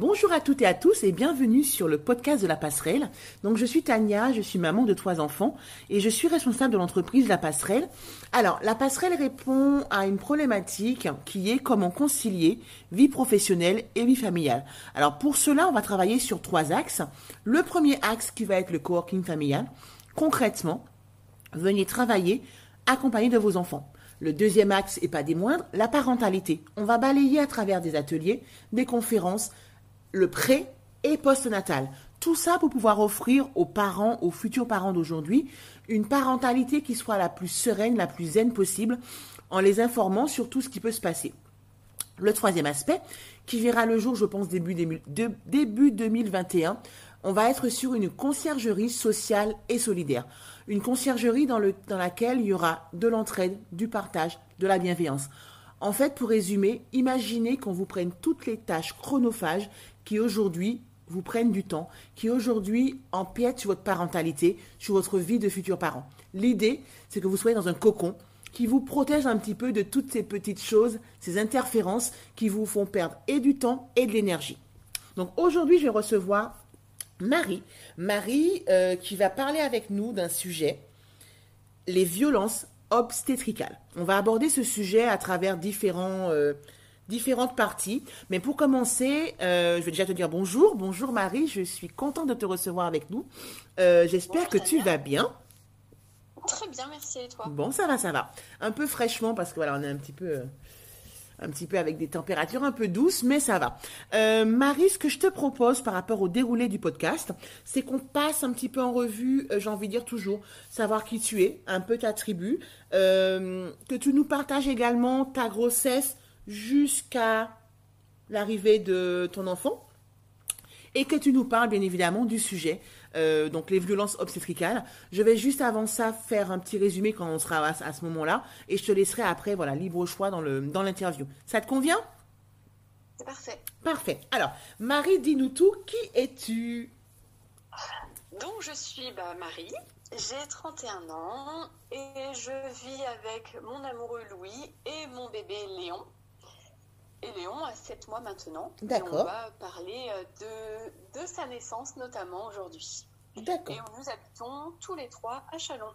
Bonjour à toutes et à tous et bienvenue sur le podcast de la passerelle. Donc je suis Tania, je suis maman de trois enfants et je suis responsable de l'entreprise La Passerelle. Alors la passerelle répond à une problématique qui est comment concilier vie professionnelle et vie familiale. Alors pour cela on va travailler sur trois axes. Le premier axe qui va être le coworking familial. Concrètement, venez travailler accompagné de vos enfants. Le deuxième axe, et pas des moindres, la parentalité. On va balayer à travers des ateliers, des conférences, le pré et post-natal. Tout ça pour pouvoir offrir aux parents, aux futurs parents d'aujourd'hui, une parentalité qui soit la plus sereine, la plus zen possible, en les informant sur tout ce qui peut se passer. Le troisième aspect, qui verra le jour, je pense, début, début 2021, on va être sur une conciergerie sociale et solidaire. Une conciergerie dans, le, dans laquelle il y aura de l'entraide, du partage, de la bienveillance. En fait, pour résumer, imaginez qu'on vous prenne toutes les tâches chronophages qui aujourd'hui vous prennent du temps, qui aujourd'hui empiètent sur votre parentalité, sur votre vie de futurs parents. L'idée, c'est que vous soyez dans un cocon qui vous protège un petit peu de toutes ces petites choses, ces interférences qui vous font perdre et du temps et de l'énergie. Donc aujourd'hui, je vais recevoir Marie. Marie euh, qui va parler avec nous d'un sujet, les violences obstétricales. On va aborder ce sujet à travers différents... Euh, différentes parties. Mais pour commencer, euh, je vais déjà te dire bonjour. Bonjour Marie, je suis contente de te recevoir avec nous. Euh, j'espère que tu vas bien. Très bien, merci et toi? Bon, ça va, ça va. Un peu fraîchement parce que voilà, on est un petit peu euh, un petit peu avec des températures un peu douces, mais ça va. Marie, ce que je te propose par rapport au déroulé du podcast, c'est qu'on passe un petit peu en revue, j'ai envie de dire toujours, savoir qui tu es, un peu ta tribu, que tu nous partages également ta grossesse, jusqu'à l'arrivée de ton enfant et que tu nous parles bien évidemment du sujet, euh, donc les violences obstétricales. Je vais juste avant ça faire un petit résumé quand on sera à, ce moment-là et je te laisserai après, voilà, libre choix dans l'interview. Dans ça te convient? C'est parfait. Parfait. Alors, Marie, dis-nous tout. Qui es-tu? Donc, je suis bah, Marie. J'ai 31 ans et je vis avec mon amoureux Louis et mon bébé Léon. Et Léon a 7 mois maintenant. D'accord. on va parler euh, de, de sa naissance notamment aujourd'hui. D'accord. Et nous habitons tous les trois à Chalon.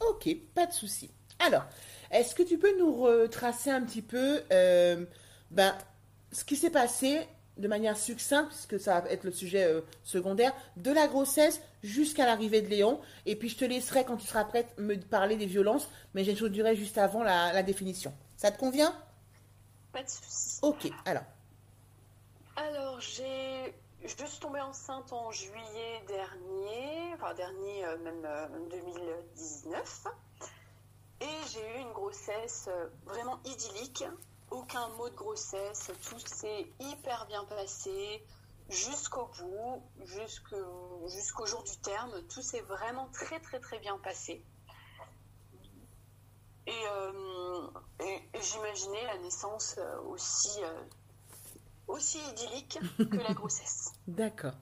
Ok, pas de souci. Alors, est-ce que tu peux nous retracer un petit peu euh, ben, ce qui s'est passé de manière succincte, puisque ça va être le sujet euh, secondaire, de la grossesse jusqu'à l'arrivée de Léon. Et puis je te laisserai, quand tu seras prête, me parler des violences, mais j'introduirai juste avant la, la définition. Ça te convient? Pas de soucis. Ok, alors. Alors, j'ai. Je suis tombée enceinte en juillet dernier, enfin dernier, euh, même 2019. Euh, Et j'ai eu une grossesse euh, vraiment idyllique. Aucun mot de grossesse, tout s'est hyper bien passé jusqu'au bout, jusqu'au jour du terme. Tout s'est vraiment très très très bien passé. Euh, et, j'imaginais la naissance euh, aussi, euh, aussi idyllique que la grossesse. D'accord.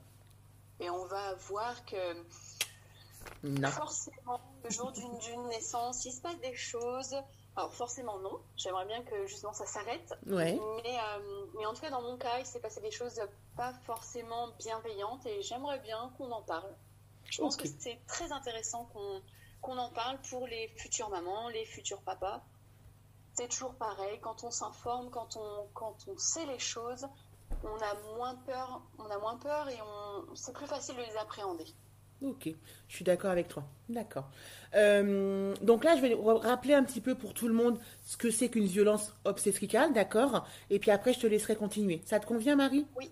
Et on va voir que forcément, le jour d'une naissance, il se passe des choses. Alors forcément non, j'aimerais bien que justement ça s'arrête. Ouais. Mais, mais en tout cas dans mon cas, il s'est passé des choses pas forcément bienveillantes et j'aimerais bien qu'on en parle. Je pense que c'est très intéressant qu'on qu'on en parle pour les futures mamans, les futurs papas. C'est toujours pareil, quand on s'informe, quand on, quand on sait les choses, on a moins peur, on a moins peur et on, c'est plus facile de les appréhender. Ok, je suis d'accord avec toi. D'accord. Euh, donc là, je vais rappeler un petit peu pour tout le monde ce que c'est qu'une violence obstétricale, d'accord? Et puis après, je te laisserai continuer. Ça te convient, Marie? Oui.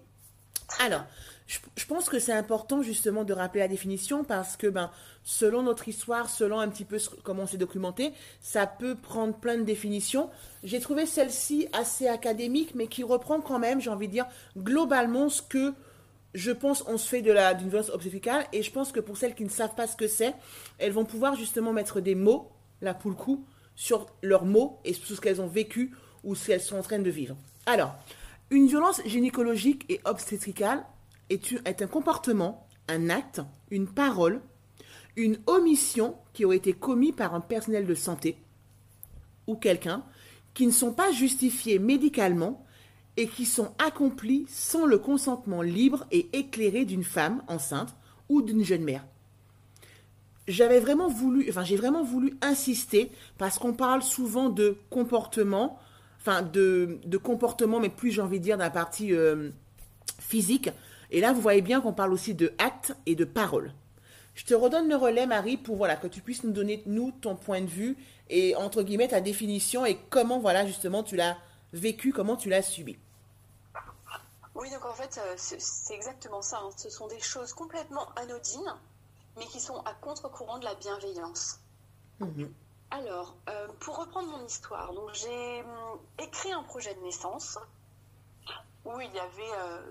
Alors, je, pense que c'est important justement de rappeler la définition parce que ben, selon notre histoire, selon un petit peu comment on s'est documenté, ça peut prendre plein de définitions. J'ai trouvé celle-ci assez académique, mais qui reprend quand même, j'ai envie de dire, globalement ce que je pense on se fait d'une violence obstétricale et je pense que pour celles qui ne savent pas ce que c'est, elles vont pouvoir justement mettre des mots, là pour le coup, sur leurs mots et sur ce qu'elles ont vécu ou ce qu'elles sont en train de vivre. Alors, une violence gynécologique et obstétricale est, un comportement, un acte, une parole, une omission qui aurait été commis par un personnel de santé ou quelqu'un qui ne sont pas justifiés médicalement et qui sont accomplis sans le consentement libre et éclairé d'une femme enceinte ou d'une jeune mère. J'avais vraiment voulu, enfin j'ai vraiment voulu insister parce qu'on parle souvent de comportement, enfin de, de comportement, mais plus j'ai envie de dire d'un partie euh, physique. Et là, vous voyez bien qu'on parle aussi de actes et de paroles. Je te redonne le relais, Marie, pour voilà que tu puisses nous donner nous ton point de vue et entre guillemets ta définition et comment voilà justement tu l'as vécu, comment tu l'as subi. Oui, donc en fait, euh, c'est exactement ça. Hein. Ce sont des choses complètement anodines, mais qui sont à contre-courant de la bienveillance. Mhm. Alors, euh, pour reprendre mon histoire, donc j'ai hum, écrit un projet de naissance où il y avait euh,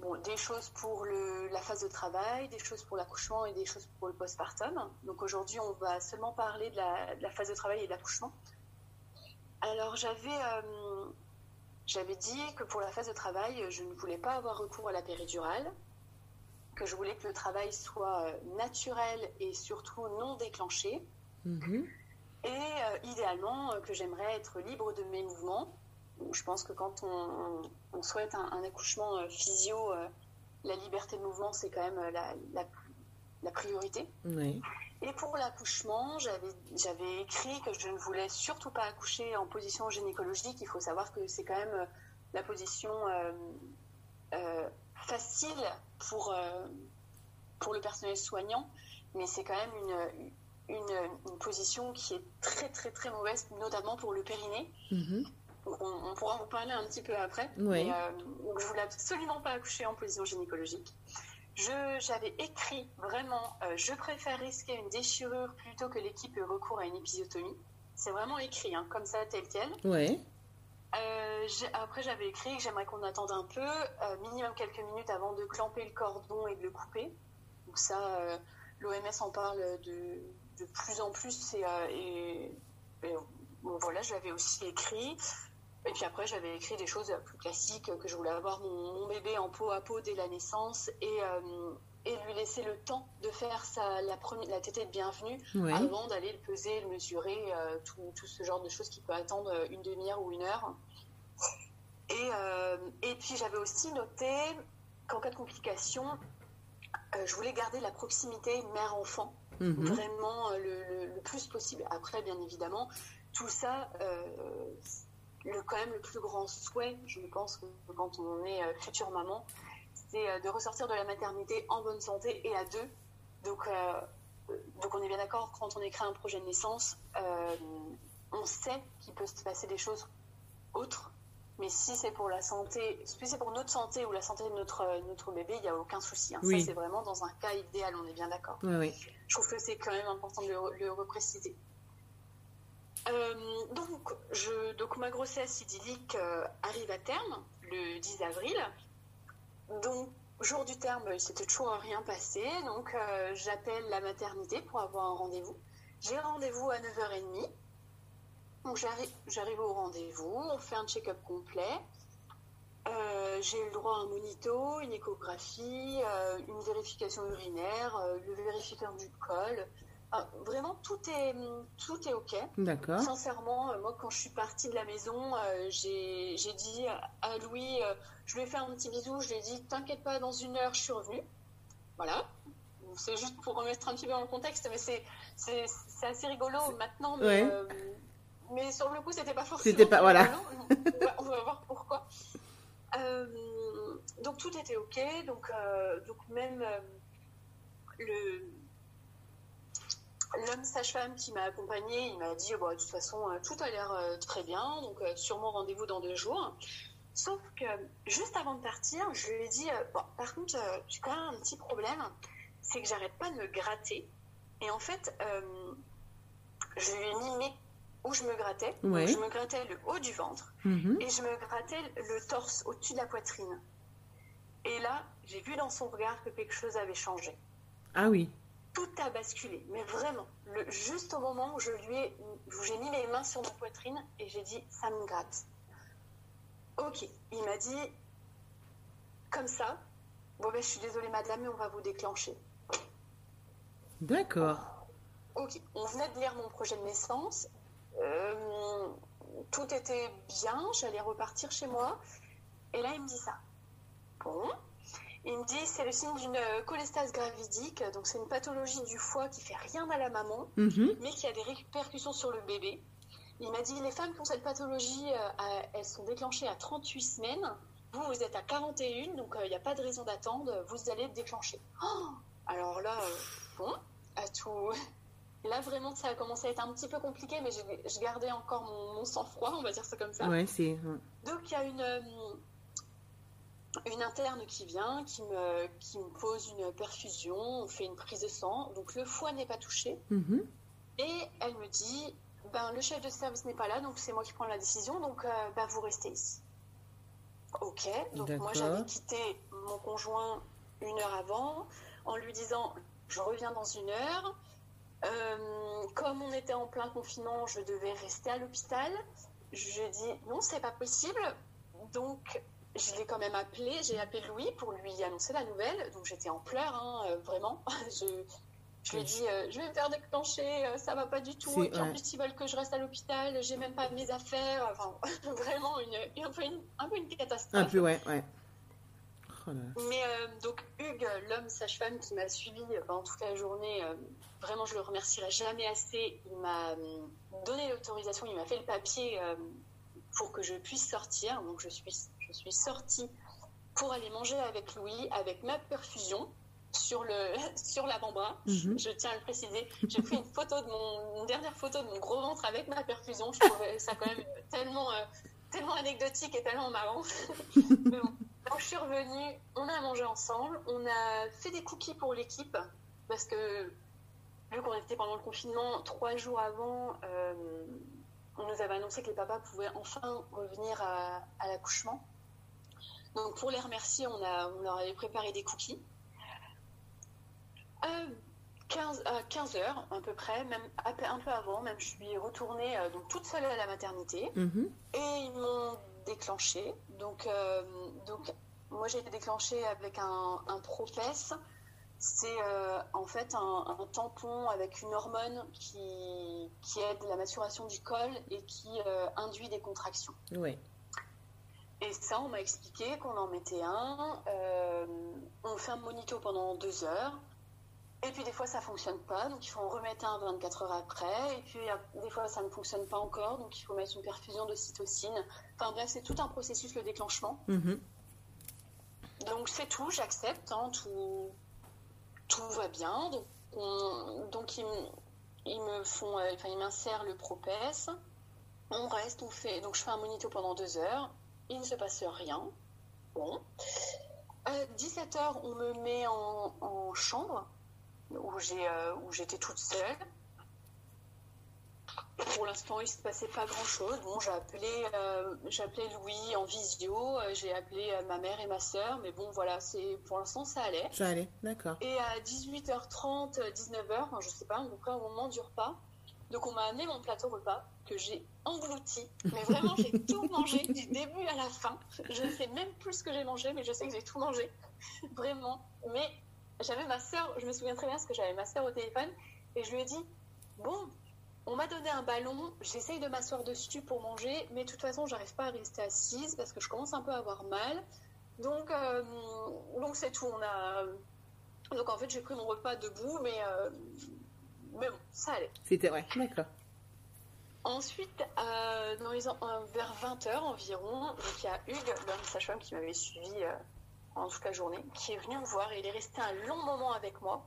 bon, des choses pour le, la phase de travail, des choses pour l'accouchement et des choses pour le postpartum. Donc aujourd'hui, on va seulement parler de la, de la phase de travail et de l'accouchement. Alors j'avais j'avais dit que pour la phase de travail, je ne voulais pas avoir recours à la péridurale, que je voulais que le travail soit euh, naturel et surtout non déclenché. Mhm. Et euh, idéalement, euh, que j'aimerais être libre de mes mouvements. Je pense que quand on, souhaite un, accouchement physio, la liberté de mouvement, c'est quand même la, la priorité. Oui. Et pour l'accouchement, j'avais écrit que je ne voulais surtout pas accoucher en position gynécologique. Il faut savoir que c'est quand même euh, la position euh, euh, facile pour, pour le personnel soignant, mais c'est quand même une, une, position qui est très très très mauvaise, notamment pour le périnée. Mm-hmm. On, pourra en parler un petit peu après. Oui. donc je voulais absolument pas accoucher en position gynécologique j'avais écrit vraiment, euh, je préfère risquer une déchirure plutôt que l'équipe ait recours à une épisiotomie. C'est vraiment écrit, hein, comme ça, tel quel. Ouais. Euh, après, j'avais écrit que j'aimerais qu'on attende un peu, euh, minimum quelques minutes avant de clamper le cordon et de le couper. Donc ça, l'OMS en parle de, de, plus en plus et, et, voilà, je l'avais aussi écrit. Et puis après, j'avais écrit des choses plus classiques, que je voulais avoir mon, bébé en peau à peau dès la naissance et, euh, et lui laisser le temps de faire sa, la, première, la tétée de bienvenue avant d'aller le peser, le mesurer, euh, tout, tout, ce genre de choses qui peut attendre une demi-heure ou une heure. Et, euh, et puis j'avais aussi noté qu'en cas de complication, je voulais garder la proximité mère-enfant, mhm. vraiment le, le, plus possible. Après, bien évidemment, tout ça le, quand même le plus grand souhait, je pense, quand on est euh, future maman, c'est euh, de ressortir de la maternité en bonne santé et à deux. Donc, euh, donc on est bien d'accord, quand on écrit un projet de naissance, on sait qu'il peut se passer des choses autres. Mais si c'est pour la santé, si c'est pour notre santé ou la santé de notre, notre bébé, il n'y a aucun souci. Hein. Ça, c'est vraiment dans un cas idéal, on est bien d'accord. Oui, Je trouve que c'est quand même important de le, le repréciser. Euh, donc, donc, ma grossesse idyllique euh, arrive à terme le 10 avril. Donc, jour du terme, il s'était toujours rien passé. Donc, euh, j'appelle la maternité pour avoir un rendez-vous. J'ai rendez-vous à 9h30. Donc, j'arrive au rendez-vous, on fait un check-up complet. j'ai le droit à un monito, une échographie, une vérification urinaire, le vérificateur du col, ah, vraiment, tout est, tout est OK. D'accord. Sincèrement, euh, moi, quand je suis partie de la maison, euh, j'ai dit à Louis, euh, je lui ai fait un petit bisou, je lui ai dit, t'inquiète pas, dans une heure, je suis revenue. Voilà. C'est juste pour remettre un petit peu dans le contexte, mais c'est assez rigolo maintenant. Mais, mais sur le coup, c'était pas forcément. C'était pas, voilà. on, va, voir pourquoi. donc, tout était OK. Donc, donc même le L'homme sage-femme qui m'a accompagnée, il m'a dit, bon, de toute façon, euh, tout a l'air euh, très bien, donc euh, sûrement rendez-vous dans deux jours. Sauf que juste avant de partir, je lui ai dit, bon, par contre, j'ai quand même un petit problème, c'est que j'arrête pas de me gratter. Et en fait, je lui ai mis où je me grattais. je me grattais le haut du ventre mm-hmm. et je me grattais le torse au-dessus de la poitrine. Et là, j'ai vu dans son regard que quelque chose avait changé. Ah oui tout a basculé, mais vraiment, le, juste au moment où je lui ai, j'ai mis mes mains sur ma poitrine et j'ai dit ça me gratte. Ok, il m'a dit comme ça. Bon ben je suis désolée madame, mais on va vous déclencher. D'accord. Ok, on venait de lire mon projet de naissance. Euh, tout était bien, j'allais repartir chez moi. Et là, il me dit ça. Bon. Il me dit c'est le signe d'une cholestase gravidique, donc c'est une pathologie du foie qui fait rien à la maman, Mhm. mais qui a des répercussions sur le bébé. Il m'a dit les femmes qui ont cette pathologie, euh, elles sont déclenchées à 38 semaines. Vous, vous êtes à 41, donc euh, il n'y a pas de raison d'attendre, vous allez déclencher. Oh Alors là, euh, bon, à tout. Là, vraiment, ça a commencé à être un petit peu compliqué, mais je gardais encore mon, mon sang-froid, on va dire ça comme ça. Ouais, c'est. Donc il y a une, euh, une interne qui vient, qui me, qui me pose une perfusion, on fait une prise de sang, donc le foie n'est pas touché, Mhm. et elle me dit, ben, le chef de service n'est pas là, donc c'est moi qui prends la décision, donc euh, ben, vous restez ici. Ok, donc moi j'avais quitté mon conjoint une heure avant en lui disant je reviens dans une heure. Euh, comme on était en plein confinement, je devais rester à l'hôpital. Je dis non, c'est pas possible. Donc je l'ai quand même appelé, j'ai appelé Louis pour lui annoncer la nouvelle. Donc j'étais en pleurs, hein, euh, vraiment. je, je lui ai dit euh, je vais me faire déclencher, euh, ça va pas du tout. Et puis en plus ils veulent que je reste à l'hôpital, j'ai même pas mes affaires. Enfin vraiment une, un, peu une, un peu une catastrophe. Un peu, ouais, ouais. Oh. Mais euh, donc Hugues, l'homme sage-femme qui m'a suivi pendant toute la journée, vraiment je le remercierai jamais assez. Il m'a donné l'autorisation, il m'a fait le papier pour que je puisse sortir. Donc je suis, je suis sortie pour aller manger avec Louis, avec ma perfusion sur le sur l'avant-bras. Mhm. Je tiens à le préciser. J'ai pris une photo de mon une dernière photo de mon gros ventre avec ma perfusion. Je trouvais ça quand même tellement euh, tellement anecdotique et tellement marrant. Mais bon. Donc je suis revenue, on a mangé ensemble, on a fait des cookies pour l'équipe parce que vu qu'on était pendant le confinement, trois jours avant, euh, on nous avait annoncé que les papas pouvaient enfin revenir à, à l'accouchement. Donc pour les remercier, on, a, on leur avait préparé des cookies. Euh, 15, à 15 heures à peu près, même un peu avant, même je suis retournée euh, donc toute seule à la maternité. Mhm. Et ils m'ont déclenché. Donc, euh, donc moi, j'ai été déclenchée avec un, un propès. C'est euh, en fait un, un tampon avec une hormone qui, qui aide la maturation du col et qui euh, induit des contractions. Ouais. Et ça, on m'a expliqué qu'on en mettait un. euh, on fait un monito pendant deux heures. Et puis des fois, ça fonctionne pas, donc il faut en remettre un 24 heures après. Et puis euh, des fois, ça ne fonctionne pas encore, donc il faut mettre une perfusion d'ocytocine. Enfin bref, c'est tout un processus, le déclenchement. Mhm. Donc c'est tout, j'accepte, hein, tout, tout va bien. Donc, on- donc ils, m- ils me font, euh, enfin ils m'insèrent le propès. On reste, on fait, donc je fais un monito pendant deux heures. Il ne se passe rien. Bon. 17 heures, on me met en, en chambre où j'ai, euh, où j'étais toute seule. Pour l'instant, il ne se passait pas grand-chose. Bon, j'ai appelé, euh, appelé Louis en visio, euh, j'ai appelé euh, ma mère et ma sœur, mais bon, voilà, c'est pour l'instant, ça allait. Ça allait, d'accord. Et à 18h30, 19h, enfin, je sais pas, à peu près au moment du repas, donc on m'a amené mon plateau repas que j'ai englouti. Mais vraiment, j'ai tout mangé du début à la fin. Je ne sais même plus ce que j'ai mangé, mais je sais que j'ai tout mangé. Vraiment. Mais j'avais ma sœur, je me souviens très bien parce que j'avais ma sœur au téléphone, et je lui ai dit, bon, on m'a donné un ballon, j'essaye de m'asseoir dessus pour manger, mais de toute façon, j'arrive pas à rester assise parce que je commence un peu à avoir mal. Donc, euh, donc c'est tout. On a... Donc en fait, j'ai pris mon repas debout, mais, euh, mais bon, ça allait. C'était, ouais, d'accord. Ensuite, euh, dans les en- euh, vers 20h environ, donc il y a Hugues, l'homme sage-femme qui m'avait suivi euh, pendant toute la journée, qui est venu me voir et il est resté un long moment avec moi,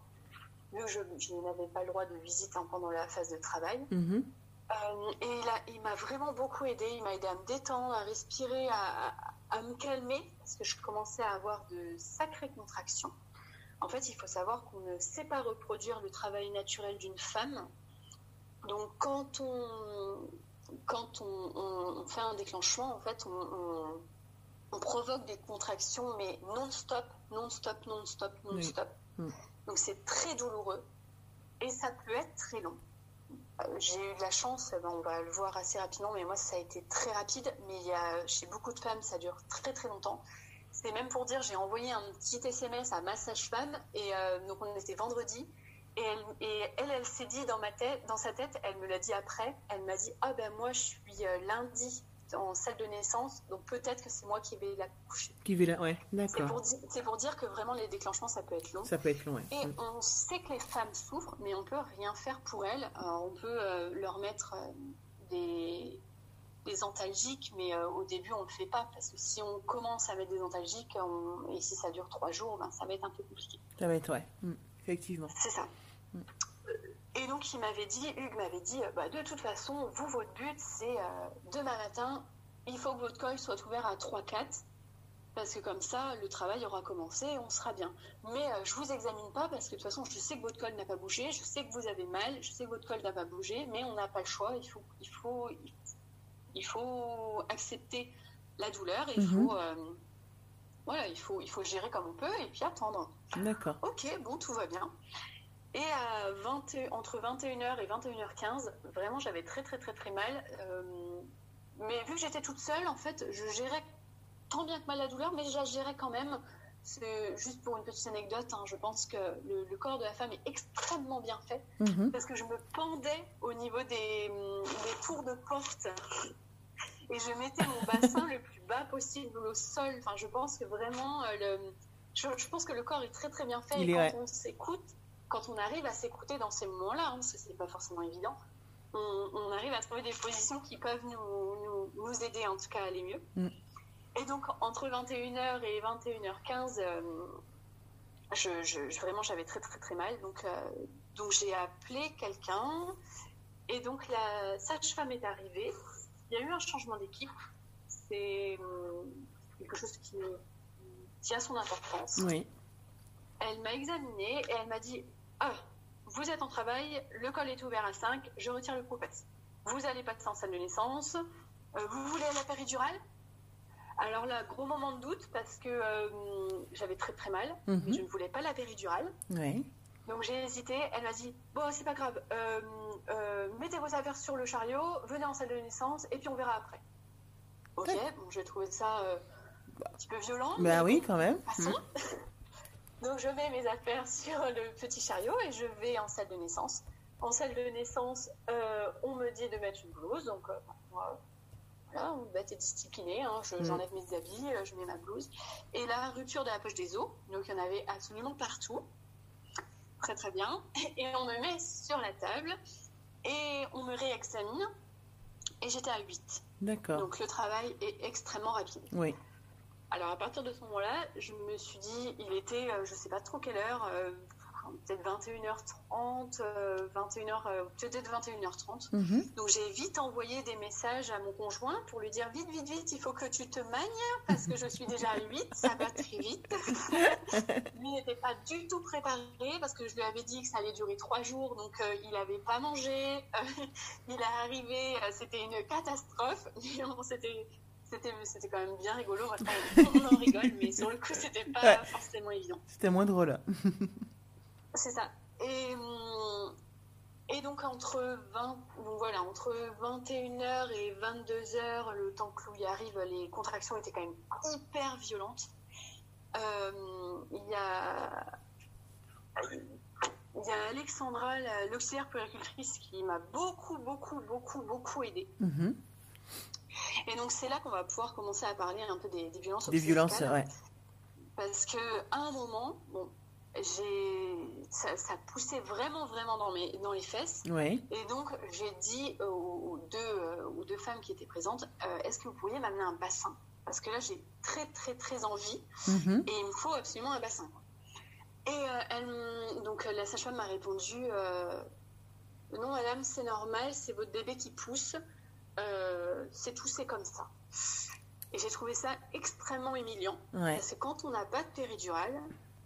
vu que je, je n'avais pas le droit de visite hein, pendant la phase de travail. Mhm. Euh, et il, m'a vraiment beaucoup aidé. Il m'a aidé à me détendre, à respirer, à, à- à me calmer, parce que je commençais à avoir de sacrées contractions. En fait, il faut savoir qu'on ne sait pas reproduire le travail naturel d'une femme. Donc, quand on, quand on, on- on fait un déclenchement, en fait, on, on- on provoque des contractions, mais non-stop, non-stop, non-stop, non-stop. Mm. Donc, c'est très douloureux et ça peut être très long. Euh, J'ai eu de la chance, ben, on va le voir assez rapidement, mais moi ça a été très rapide. Mais il y a, chez beaucoup de femmes, ça dure très très longtemps. C'est même pour dire, j'ai envoyé un petit SMS à ma sage-femme, et euh, donc on était vendredi, et elle, et elle, elle s'est dit dans, ma tête, dans sa tête, elle me l'a dit après, elle m'a dit Ah ben moi je suis euh, lundi en salle de naissance, donc peut-être que c'est moi qui vais la coucher. Qui vais la... Ouais, C'est d'accord. c'est pour dire que vraiment les déclenchements, ça peut être long. Ça peut être long, ouais. Et on sait que les femmes souffrent, mais on peut rien faire pour elles. Euh, on peut euh, leur mettre des, des antalgiques, mais euh, au début, on ne le fait pas. Parce que si on commence à mettre des antalgiques, on- et si ça dure trois jours, ben, ça va être un peu compliqué. Ça va être, ouais. Mm. Effectivement. C'est ça. Mm. Et donc, il m'avait dit, Hugues m'avait dit, euh, bah, de toute façon, vous, votre but, c'est euh, demain matin, il faut que votre col soit ouvert à 3-4. Parce que comme ça, le travail aura commencé et on sera bien. Mais euh, je vous examine pas parce que de toute façon, je sais que votre col n'a pas bougé, je sais que vous avez mal, je sais que votre col n'a pas bougé, mais on n'a pas le choix. Il faut, il faut, il faut accepter la douleur. Et il Mhm. faut, euh, voilà, il faut, il faut gérer comme on peut et puis attendre. D'accord. Ok, bon, tout va bien. Et à 20, et- entre 21h et 21h15, vraiment, j'avais très, très, très, très mal. Euh, mais vu que j'étais toute seule, en fait, je gérais tant bien que mal la douleur, mais je la gérais quand même. C'est juste pour une petite anecdote, hein, je pense que le, le corps de la femme est extrêmement bien fait Mhm. parce que je me pendais au niveau des, des tours de porte et je mettais mon bassin le plus bas possible au sol. Enfin, je pense que vraiment, euh, le, je, je pense que le corps est très très bien fait Il et quand on s'écoute, quand on arrive à s'écouter dans ces moments-là, hein, parce que c'est pas forcément évident, on, on arrive à trouver des positions qui peuvent nous, nous, nous aider en tout cas à aller mieux. Mm. Et donc entre 21h et 21h15, euh, je, vraiment j'avais très très très mal. Donc, euh, donc j'ai appelé quelqu'un et donc la sage-femme est arrivée. Il y a eu un changement d'équipe. C'est hum, quelque chose qui, qui a son importance. Oui. Elle m'a examinée et elle m'a dit Ah, vous êtes en travail, le col est ouvert à 5, je retire le propès. Vous allez passer en salle de naissance. Euh, vous voulez la péridurale? Alors là, gros moment de doute parce que euh, j'avais très très mal, Mhm. mais je ne voulais pas la péridurale. Oui. Donc j'ai hésité. Elle m'a dit Bon, c'est pas grave, euh, euh, mettez vos affaires sur le chariot, venez en salle de naissance et puis on verra après. Ok, bon, j'ai trouvé ça un petit peu violent. mais Bah oui, quand même. Passons. Mm. Donc je mets mes affaires sur le petit chariot et je vais en salle de naissance. En salle de naissance, on me dit de mettre une blouse, donc moi, voilà, on va être discipliné. Hein, je- Mm. J'enlève mes habits, euh, je mets ma blouse. Et la rupture de la poche des os, donc il y en avait absolument partout. Très très bien. Et on me met sur la table et on me réexamine. Et j'étais à 8. D'accord. Donc le travail est extrêmement rapide. Oui. Alors à partir de ce moment-là, je me suis dit, il était, euh, je sais pas trop quelle heure, euh, peut-être 21h30, euh, 21h, euh, peut-être 21h30. Mhm. Donc j'ai vite envoyé des messages à mon conjoint pour lui dire vite, vite, vite, il faut que tu te magnes parce que je suis déjà à 8, ça va très vite. lui n'était pas du tout préparé parce que je lui avais dit que ça allait durer trois jours, donc euh, il n'avait pas mangé. Euh, il est arrivé, euh, c'était une catastrophe. C'était c'était quand même bien rigolo. On en rigole, mais sur le coup, c'était pas forcément évident. C'était moins drôle. C'est ça. Et, et donc entre 20, donc voilà, entre 21h et 22h, le temps que Louis arrive, les contractions étaient quand même hyper violentes. Euh, il y a il y a Alexandra, la- l'auxiliaire puéricultrice, qui m'a beaucoup, beaucoup, beaucoup, beaucoup aidée. Mhm. Et donc c'est là qu'on va pouvoir commencer à parler un peu des, des violences Des violences, ouais. Parce que à un moment, bon, j'ai ça, ça poussait vraiment, vraiment dans, mes, dans les fesses. Et donc j'ai dit aux, deux, euh, aux deux femmes qui étaient présentes, euh, est-ce que vous pourriez m'amener un bassin? Parce que là j'ai très, très, très envie Mhm. et il me faut absolument un bassin. Et euh, elle, donc la sage-femme m'a répondu euh, non madame c'est normal, c'est votre bébé qui pousse, c'est tout, c'est comme ça. Et j'ai trouvé ça extrêmement humiliant Ouais. parce que quand on n'a pas de péridurale,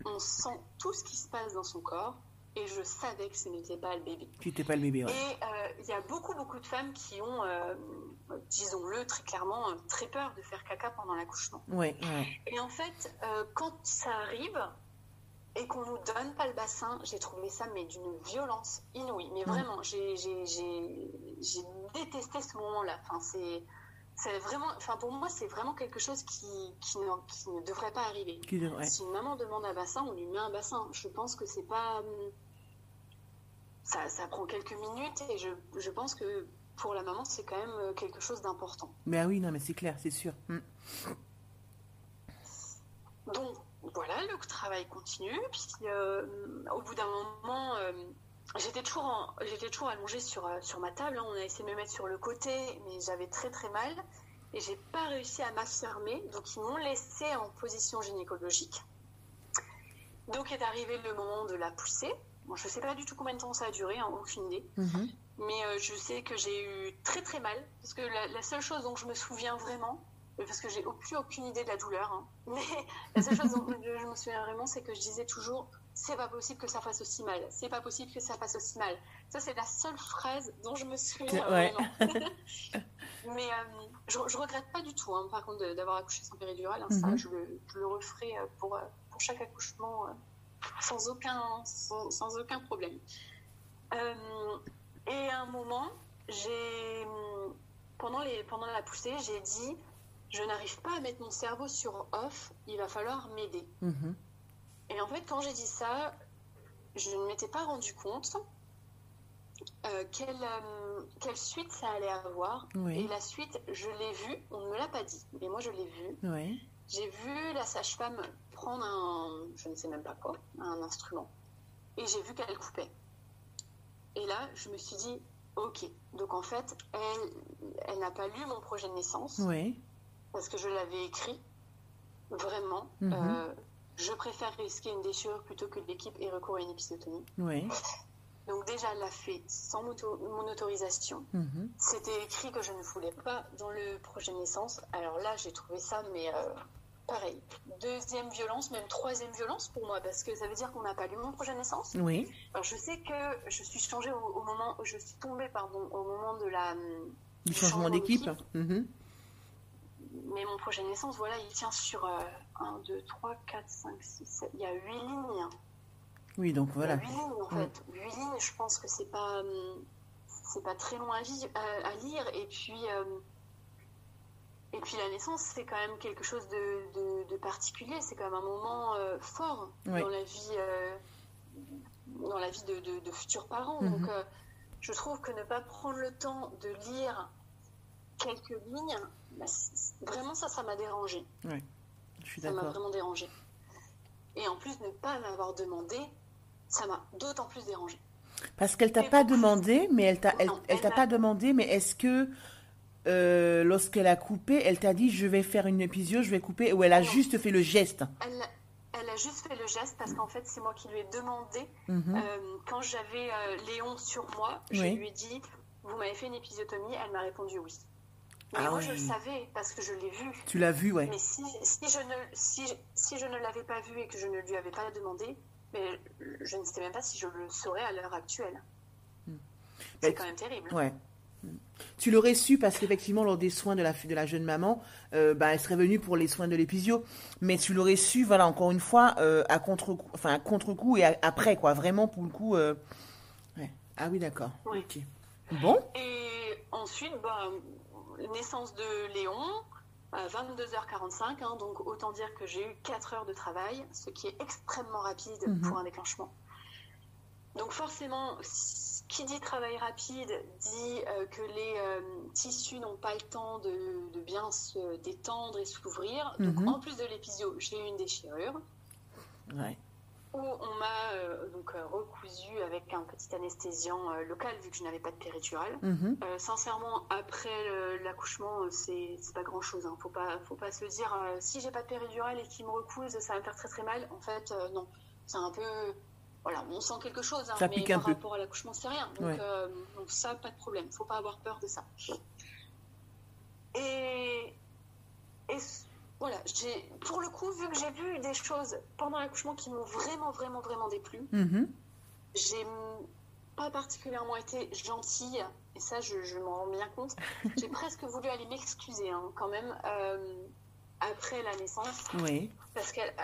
on sent tout ce qui se passe dans son corps et je savais que ce n'était pas le bébé. Tu n'étais pas le bébé, ouais. Et euh, il y a beaucoup, beaucoup de femmes qui ont, euh, disons-le très clairement, euh, très peur de faire caca pendant l'accouchement. Ouais, ouais. Et en fait, euh, quand ça arrive et qu'on nous donne pas le bassin, j'ai trouvé ça mais d'une violence inouïe. Mais vraiment, j'ai détesté ce moment-là. Enfin, c'est c'est vraiment, enfin pour moi, c'est vraiment quelque chose qui, qui, ne, qui ne devrait pas arriver. Qui devrait- Si une maman demande un bassin, on lui met un bassin. Je pense que c'est pas. hum, Ça, ça prend quelques minutes et je, je pense que pour la maman, c'est quand même quelque chose d'important. Mais ah oui, non, mais c'est clair, c'est sûr. Mm. Donc, voilà, le travail continue. Puis, au bout d'un moment, j'étais toujours, j'étais toujours allongée sur, sur ma table. Hein. On a essayé de me mettre sur le côté, mais j'avais très très mal et j'ai pas réussi à m'affirmer. Donc ils m'ont laissé en position gynécologique. Donc est arrivé le moment de la poussée. Bon, je sais pas du tout combien de temps ça a duré, hein, aucune idée. Mhm. Mais euh, je sais que j'ai eu très très mal. Parce que la, seule chose dont je me souviens vraiment, euh, parce que j'ai plus aucune idée de la douleur, hein, mais la seule chose dont je me souviens vraiment, c'est que je disais toujours c'est pas possible que ça fasse aussi mal. C'est pas possible que ça fasse aussi mal. Ça, c'est la seule phrase dont je me souviens vraiment. Mais euh, je, je, regrette pas du tout, hein, par contre, d'avoir accouché sans péridurale. Hein, Ça, mhm. je le, je le, referai euh, pour, euh, pour chaque accouchement sans, aucun, sans, aucun problème. et à un moment, j'ai pendant, les, pendant la poussée, j'ai dit je n'arrive pas à mettre mon cerveau sur off, il va falloir m'aider. Mhm. Et en fait, quand j'ai dit ça, je ne m'étais pas rendu compte euh, quelle, euh, quelle, suite ça allait avoir. Et la suite, je l'ai vue, on ne me l'a pas dit, mais moi je l'ai vue. J'ai vu la sage-femme prendre un, je ne sais même pas quoi, un instrument. Et j'ai vu qu'elle coupait. Et là, je me suis dit, ok. Donc en fait, elle, elle n'a pas lu mon projet de naissance. Parce que je l'avais écrit, vraiment. Mhm. Euh, je préfère risquer une déchirure plutôt que l'équipe ait recours à une épisiotomie. Oui. Donc déjà, elle l'a fait sans mon autorisation. Mhm. C'était écrit que je ne voulais pas dans le projet de naissance. Alors là, j'ai trouvé ça, mais euh, pareil. Deuxième violence, même troisième violence pour moi, parce que ça veut dire qu'on n'a pas lu mon projet de naissance. Oui. Alors je sais que je suis changée au, moment, où je suis tombée, pardon, au moment de la du, changement, d'équipe. Mhm. Mais mon projet de naissance, voilà, il tient sur 1, 2, 3, 4, 5, 6, 7. Il y a 8 lignes. Oui, donc voilà. 8 lignes en fait. 8 lignes, je pense que c'est pas, hum, c'est pas très long à, à, lire. Et puis, euh, et puis la naissance, c'est quand même quelque chose de, de, particulier. C'est quand même un moment euh, fort dans la vie, euh, dans la vie de, de futurs parents. Mhm. Donc, je trouve que ne pas prendre le temps de lire quelques lignes, bah, vraiment ça, ça m'a dérangé. Oui, je suis Ça m'a vraiment dérangé. Et en plus, ne pas m'avoir demandé, ça m'a d'autant plus dérangé. Parce qu'elle t'a pas demandé, mais elle t'a, elle, t'a pas demandé, mais est-ce que euh, lorsqu'elle a coupé, elle t'a dit je vais faire une épisode, je vais couper, ou elle a juste fait le geste? Elle, elle, a juste fait le geste parce qu'en fait c'est moi qui lui ai demandé mhm. euh, quand j'avais euh, Léon sur moi, je lui ai dit vous m'avez fait une épisiotomie, elle m'a répondu oui. Mais ah moi, je le savais parce que je l'ai vu. Tu l'as vu, ouais. Mais si, si je ne, si, si je ne l'avais pas vu et que je ne lui avais pas demandé, mais je ne sais même pas si je le saurais à l'heure actuelle. Hmm. C'est quand même terrible. Ouais. Tu l'aurais su parce qu'effectivement, lors des soins de la, de la jeune maman, euh, bah, elle serait venue pour les soins de l'épisio. Mais tu l'aurais su, voilà, encore une fois, euh, à contre-coup, enfin, contre et après, quoi. Vraiment, pour le coup. Euh, ouais. Ah oui, d'accord. Ok. Bon. Et ensuite, bah, naissance de Léon à 22h45, hein, donc autant dire que j'ai eu 4 heures de travail, ce qui est extrêmement rapide mhm. pour un déclenchement. Donc forcément, qui dit travail rapide dit euh, que les euh, tissus n'ont pas le temps de, bien se détendre et s'ouvrir. Donc mhm. en plus de l'épisio, j'ai eu une déchirure. Ouais où on m'a euh, donc euh, recousu avec un petit anesthésiant euh, local vu que je n'avais pas de péridurale. Mhm. sincèrement, après l'accouchement, c'est pas grand chose. Hein. Faut pas, faut pas se dire si j'ai pas de péridurale et qu'il me recouse, ça va me faire très très mal. En fait, non, c'est un peu voilà, on sent quelque chose, hein, mais par rapport à l'accouchement, c'est rien. Donc, donc, ça, pas de problème. Faut pas avoir peur de ça. Et, et voilà, j'ai, pour le coup, vu que j'ai vu des choses pendant l'accouchement qui m'ont vraiment, vraiment, vraiment déplu, mhm. j'ai pas particulièrement été gentille, et ça, je, m'en rends bien compte. j'ai presque voulu aller m'excuser, hein, quand même, euh, après la naissance. Oui. Parce qu'après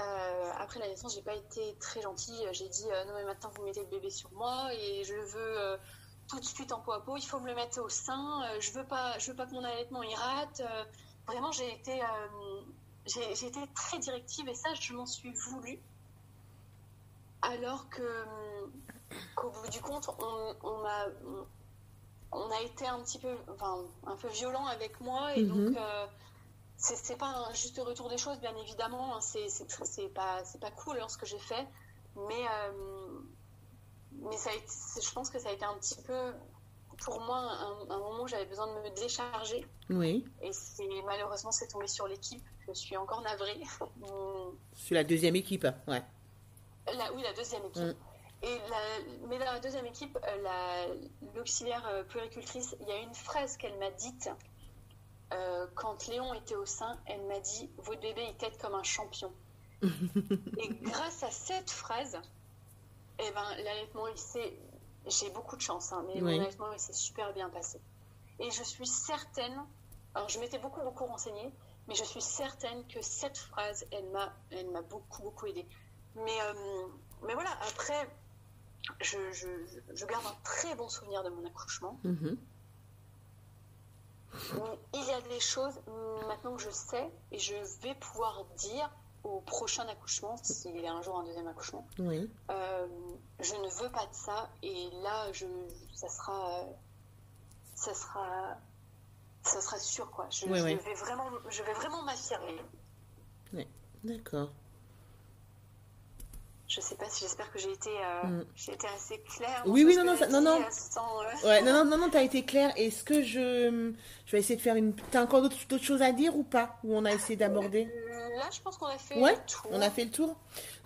euh, la naissance, j'ai pas été très gentille. J'ai dit euh, non, mais maintenant, vous mettez le bébé sur moi, et je le veux tout de suite en peau à peau. Il faut me le mettre au sein. je veux pas, je veux pas que mon allaitement y rate vraiment, j'ai été, euh, j'ai été très directive et ça, je m'en suis voulu. Alors que, qu'au bout du compte, on, m'a. on a été un petit peu, enfin, un peu violent avec moi et Mhm. donc euh, c'est pas un juste retour des choses, bien évidemment. hein, c'est pas c'est pas cool hein, ce que j'ai fait, mais euh, mais ça a été, je pense que ça a été un petit peu pour moi un, un moment où j'avais besoin de me décharger Oui. et c'est malheureusement c'est tombé sur l'équipe. Je suis encore navrée. Sur la deuxième équipe, ouais. La, oui, la deuxième équipe. Mm. Et la- mais dans la deuxième équipe, euh, la- l'auxiliaire euh, puéricultrice, il y a une phrase qu'elle m'a dite euh, quand Léon était au sein. Elle m'a dit Votre bébé, il t'aide comme un champion. et grâce à cette phrase, eh ben, l'allaitement, il s'est. J'ai beaucoup de chance, hein, mais Oui. allaitement, il s'est super bien passé. Et je suis certaine. Alors, je m'étais beaucoup, beaucoup renseignée, mais je suis certaine que cette phrase, elle m'a, elle m'a beaucoup, beaucoup aidée. Mais, euh, mais voilà, après, je, je, je garde un très bon souvenir de mon accouchement. Mhm. Il y a des choses maintenant que je sais et je vais pouvoir dire au prochain accouchement, s'il y a un jour un deuxième accouchement, Oui. euh, je ne veux pas de ça et là, je, ça sera, ça sera, ça sera sûr quoi. Je, vais vraiment, je vais vraiment m'affirmer. D'accord. Je sais pas si j'espère que j'ai été, euh, Mm. j'ai été assez claire. Oui, oui, non, non, ça- non, non. euh, sans, euh, Ouais, non, non, non, non, t'as été clair. Est-ce que je, je vais essayer de faire une. T'as encore d'autres d'autres choses à dire ou pas? Ou on a essayé d'aborder? Là, je pense qu'on a fait Ouais, le tour. On a fait le tour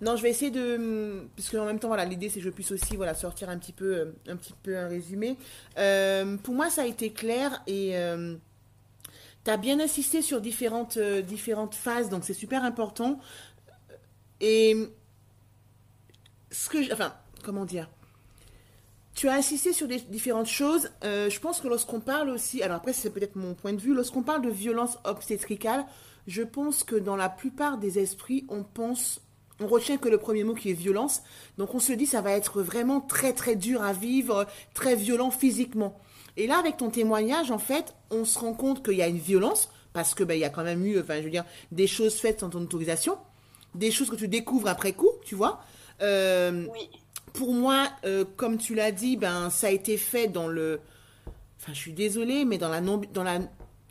Non, je vais essayer de. Parce qu'en même temps, voilà, l'idée c'est que je puisse aussi voilà, sortir un petit peu, euh, un, petit peu un résumé. Euh, pour moi, ça a été clair et. Euh, T'as bien insisté sur différentes, euh, différentes phases, donc c'est super important. Et ce que, je- enfin, comment dire? Tu as insisté sur des différentes choses. Euh, je pense que lorsqu'on parle aussi, alors après c'est peut-être mon point de vue, lorsqu'on parle de violence obstétricale, je pense que dans la plupart des esprits, on pense, on retient que le premier mot qui est violence. Donc on se dit ça va être vraiment très très dur à vivre, très violent physiquement. Et là, avec ton témoignage, en fait, on se rend compte qu'il y a une violence parce que ben, il y a quand même eu, enfin, je veux dire, des choses faites sans ton autorisation, des choses que tu découvres après coup, tu vois. Euh, Oui, pour moi, euh, comme tu l'as dit, ben ça a été fait dans le, enfin je suis désolée, mais dans la non, dans la,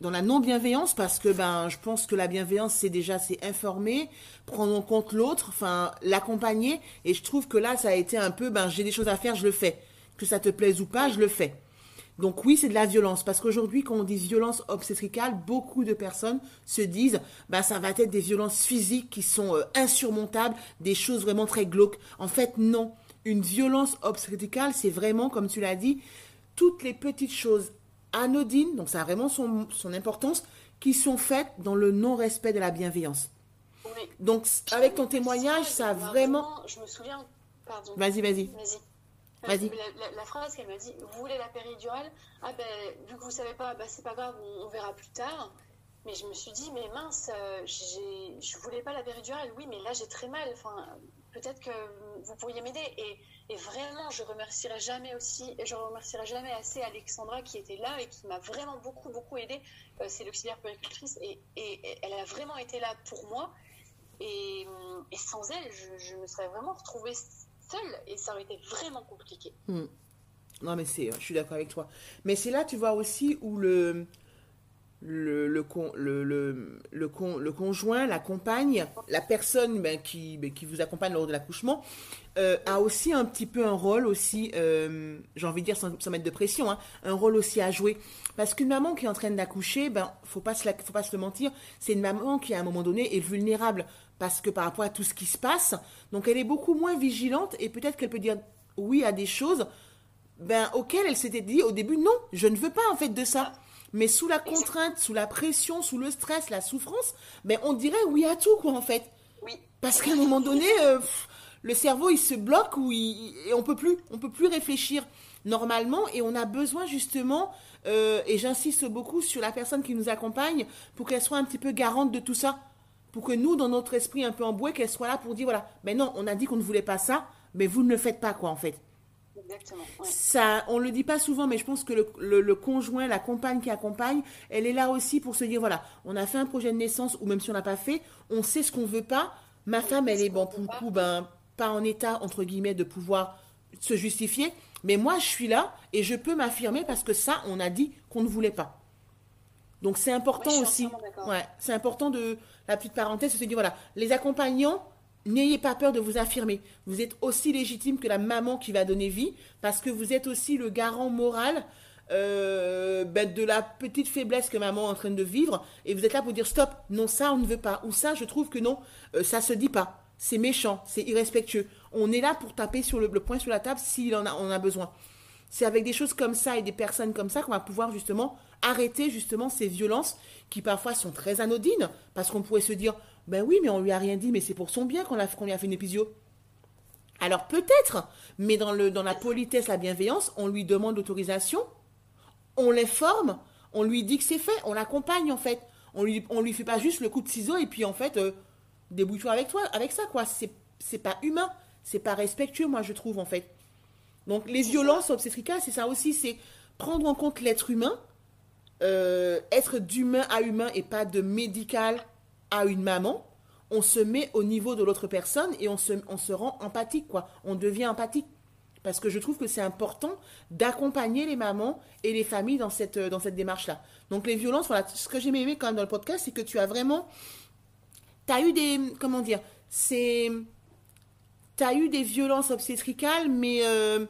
dans la non bienveillance parce que ben je pense que la bienveillance c'est déjà c'est informer, prendre en compte l'autre, enfin l'accompagner et je trouve que là ça a été un peu ben j'ai des choses à faire, je le fais, que ça te plaise ou pas, je le fais. Donc oui, c'est de la violence parce qu'aujourd'hui, quand on dit violence obstétricale, beaucoup de personnes se disent, bah ça va être des violences physiques qui sont euh, insurmontables, des choses vraiment très glauques. En fait, non. Une violence obstétricale, c'est vraiment, comme tu l'as dit, toutes les petites choses anodines, donc ça a vraiment son, son importance, qui sont faites dans le non-respect de la bienveillance. oui. Donc avec ton témoignage, ça a vraiment... Je me souviens. Pardon. Vas-y, vas-y. Vas-y. La, la- la phrase qu'elle m'a dit, vous voulez la péridurale? Ah ben, vu que vous savez pas, bah, c'est pas grave, on, on verra plus tard. Mais je me suis dit, mais mince, euh, je voulais pas la péridurale. Oui, mais là j'ai très mal. Enfin, peut-être que vous pourriez m'aider. Et, vraiment, je remercierai jamais aussi, je remercierai jamais assez Alexandra qui était là et qui m'a vraiment beaucoup, beaucoup aidé. Euh, c'est l'auxiliaire puéricultrice et, et- elle a vraiment été là pour moi. Et, sans elle, je, me serais vraiment retrouvée seule et ça aurait été vraiment compliqué. Non, mais c'est, je suis d'accord avec toi. Mais c'est là, tu vois aussi où le, le, con- le, le, con- le conjoint, la compagne, la personne ben, qui, ben, qui vous accompagne lors de l'accouchement, euh, a aussi un petit peu un rôle aussi, euh, j'ai envie de dire sans, mettre de pression, hein, un rôle aussi à jouer. Parce qu'une maman qui est en train d'accoucher, ben, faut pas se faut pas se le mentir, c'est une maman qui à un moment donné est vulnérable parce que par rapport à tout ce qui se passe, donc elle est beaucoup moins vigilante et peut-être qu'elle peut dire oui à des choses ben, auquel elle s'était dit au début non, je ne veux pas en fait de ça. Mais sous la contrainte, sous la pression, sous le stress, la souffrance, ben on dirait oui à tout quoi en fait. Oui, Parce qu'à un moment donné, euh, pff, le cerveau il se bloque ou il, et on peut plus, on peut plus réfléchir normalement et on a besoin justement, euh, et j'insiste beaucoup sur la personne qui nous accompagne pour qu'elle soit un petit peu garante de tout ça, pour que nous dans notre esprit un peu emboué, qu'elle soit là pour dire voilà, mais non, on a dit qu'on ne voulait pas ça, mais vous ne le faites pas quoi en fait. Exactement. ouais. Ça, on le dit pas souvent, mais je pense que le, le- le conjoint, la compagne qui accompagne, elle est là aussi pour se dire voilà, on a fait un projet de naissance ou même si on n'a pas fait, on sait ce qu'on veut pas. Ma femme, elle est bon pour le coup, ben pas en état entre guillemets de pouvoir se justifier, Mais moi, je suis là et je peux m'affirmer parce que ça, on a dit qu'on ne voulait pas. Donc c'est important Ouais, aussi. Ouais, c'est important de la petite parenthèse, c'est de se dire voilà, les accompagnants, n'ayez pas peur de vous affirmer. Vous êtes aussi légitime que la maman qui va donner vie parce que vous êtes aussi le garant moral euh, ben, de la petite faiblesse que maman est en train de vivre et vous êtes là pour dire stop, non ça on ne veut pas ou ça je trouve que non, euh, ça se dit pas. C'est méchant, c'est irrespectueux. On est là pour taper sur le, poing sur la table s'il en a, on a besoin. C'est avec des choses comme ça et des personnes comme ça qu'on va pouvoir justement arrêter justement ces violences qui parfois sont très anodines parce qu'on pourrait se dire ben oui mais on lui a rien dit mais c'est pour son bien qu'on lui a fait une épisio. Alors peut-être, mais dans, le, dans la politesse, la bienveillance, on lui demande l'autorisation, on l'informe, on lui dit que c'est fait, on l'accompagne en fait. On lui, on lui fait pas juste le coup de ciseau et puis en fait, euh, débrouille-toi avec toi, avec ça quoi. C'est pas humain, c'est pas respectueux moi je trouve en fait. Donc les violences obstétricales, c'est ça aussi, c'est prendre en compte l'être humain, euh, être d'humain à humain et pas de médical à une maman. On se met au niveau de l'autre personne et on se, on se rend empathique, quoi. On devient empathique. Parce que je trouve que c'est important d'accompagner les mamans et les familles dans cette, dans cette démarche-là. Donc les violences, voilà, ce que j'ai aimé quand même dans le podcast, c'est que tu as vraiment... Tu as eu des... Comment dire C'est... Tu as eu des violences obstétricales, mais euh,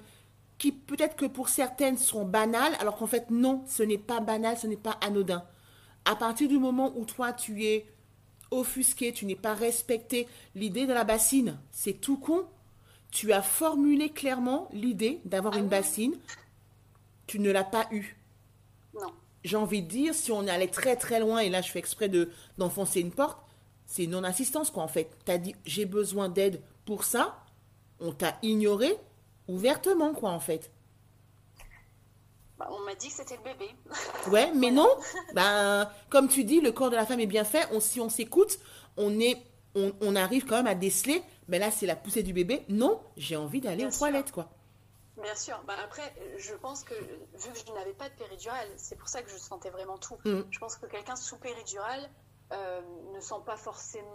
qui peut-être que pour certaines sont banales, alors qu'en fait non, ce n'est pas banal, ce n'est pas anodin. À partir du moment où toi tu es offusqué, tu n'es pas respecté, l'idée de la bassine, c'est tout con. Tu as formulé clairement l'idée d'avoir Ah une oui. bassine, tu ne l'as pas eue. Non. J'ai envie de dire, si on allait très très loin, et là je fais exprès de, d'enfoncer une porte, c'est une non-assistance quoi en fait. Tu as dit j'ai besoin d'aide pour ça, on t'a ignoré ouvertement quoi en fait. Bah, on m'a dit que c'était le bébé. Ouais, mais non. Ben, comme tu dis, le corps de la femme est bien fait. On, si on s'écoute, on est, on, on arrive quand même à déceler. Mais là, c'est la poussée du bébé. Non, j'ai envie d'aller aux sûr. toilettes, quoi. Bien sûr. Bah, après, je pense que vu que je n'avais pas de péridurale, c'est pour ça que je sentais vraiment tout. Mm. Je pense que quelqu'un sous péridurale euh, ne sent pas forcément.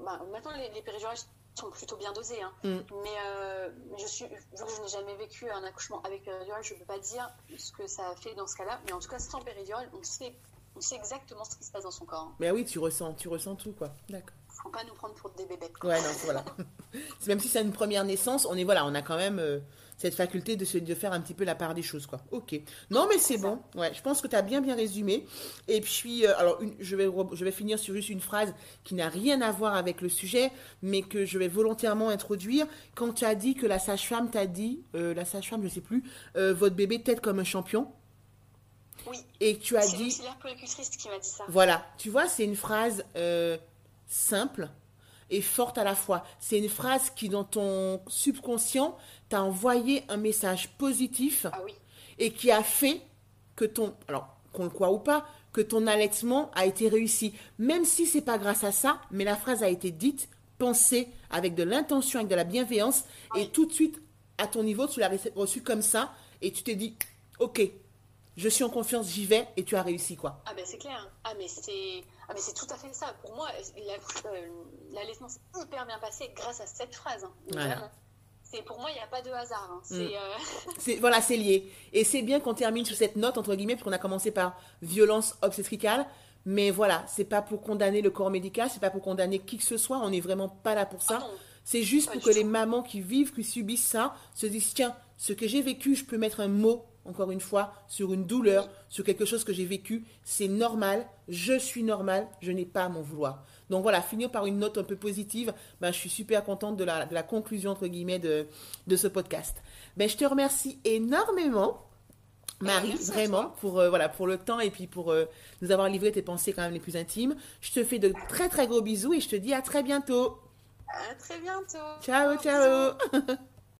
bah, maintenant, les, les péridurales sont plutôt bien dosées. hein. Mm. Mais euh, je suis, vu que je n'ai jamais vécu un accouchement avec péridurale, je ne peux pas dire ce que ça a fait dans ce cas-là. Mais en tout cas, sans péridurale, on sait, on sait exactement ce qui se passe dans son corps. hein. Mais oui, tu ressens, tu ressens tout, quoi. D'accord. Faut pas nous prendre pour des bébés. quoi. Ouais, non, voilà. C'est- même si c'est une première naissance, on est, voilà, on a quand même euh, cette faculté de, se, de faire un petit peu la part des choses, quoi. Ok. Non, mais c'est C'est bon. Ouais, je pense que tu as bien, bien résumé. Et puis, euh, alors, une- je, vais, je vais finir sur juste une phrase qui n'a rien à voir avec le sujet, mais que je vais volontairement introduire. Quand tu as dit que la sage-femme t'a dit, euh, la sage-femme, je sais plus, euh, votre bébé tête comme un champion, Oui. et tu as C'est dit, l'auxiliaire puéricultrice qui m'a dit ça. voilà, tu vois, c'est une phrase simple et forte à la fois. C'est une phrase qui, dans ton subconscient, t'a envoyé un message positif Ah oui. et qui a fait que ton, alors qu'on le croit ou pas, que ton allaitement a été réussi. Même si c'est pas grâce à ça, mais la phrase a été dite, pensée avec de l'intention, avec de la bienveillance, et Oui. tout de suite, à ton niveau, tu l'as reçu comme ça, et tu t'es dit, ok, je suis en confiance, j'y vais, et tu as réussi, quoi. Ah ben c'est clair. Ah mais c'est ah mais c'est tout à fait ça. Pour moi, la- euh, l'allaitement s'est hyper bien passé grâce à cette phrase. hein. Voilà. C'est pour moi, il n'y a pas de hasard. hein. C'est Mm. euh, C'est, voilà, c'est lié. Et c'est bien qu'on termine sur cette note, entre guillemets, puisqu'on a commencé par violence obstétricale. Mais voilà, c'est pas pour condamner le corps médical, c'est pas pour condamner qui que ce soit, on n'est vraiment pas là pour ça. Ah c'est juste pas pour que tout. les mamans qui vivent, qui subissent ça, se disent tiens, ce que j'ai vécu, je peux mettre un mot, encore une fois, sur une douleur, sur quelque chose que j'ai vécu. C'est normal, je suis normal, je n'ai pas à m'en vouloir. Donc voilà, finir par une note un peu positive, ben, je suis super contente de la, de la conclusion, entre guillemets, de, de ce podcast. Ben, je te remercie énormément. Marie, Merci à vraiment, pour, euh, voilà, pour le temps et puis pour euh, nous avoir livré tes pensées quand même les plus intimes. Je te fais de très très gros bisous et je te dis à très bientôt. À très bientôt. Ciao, ciao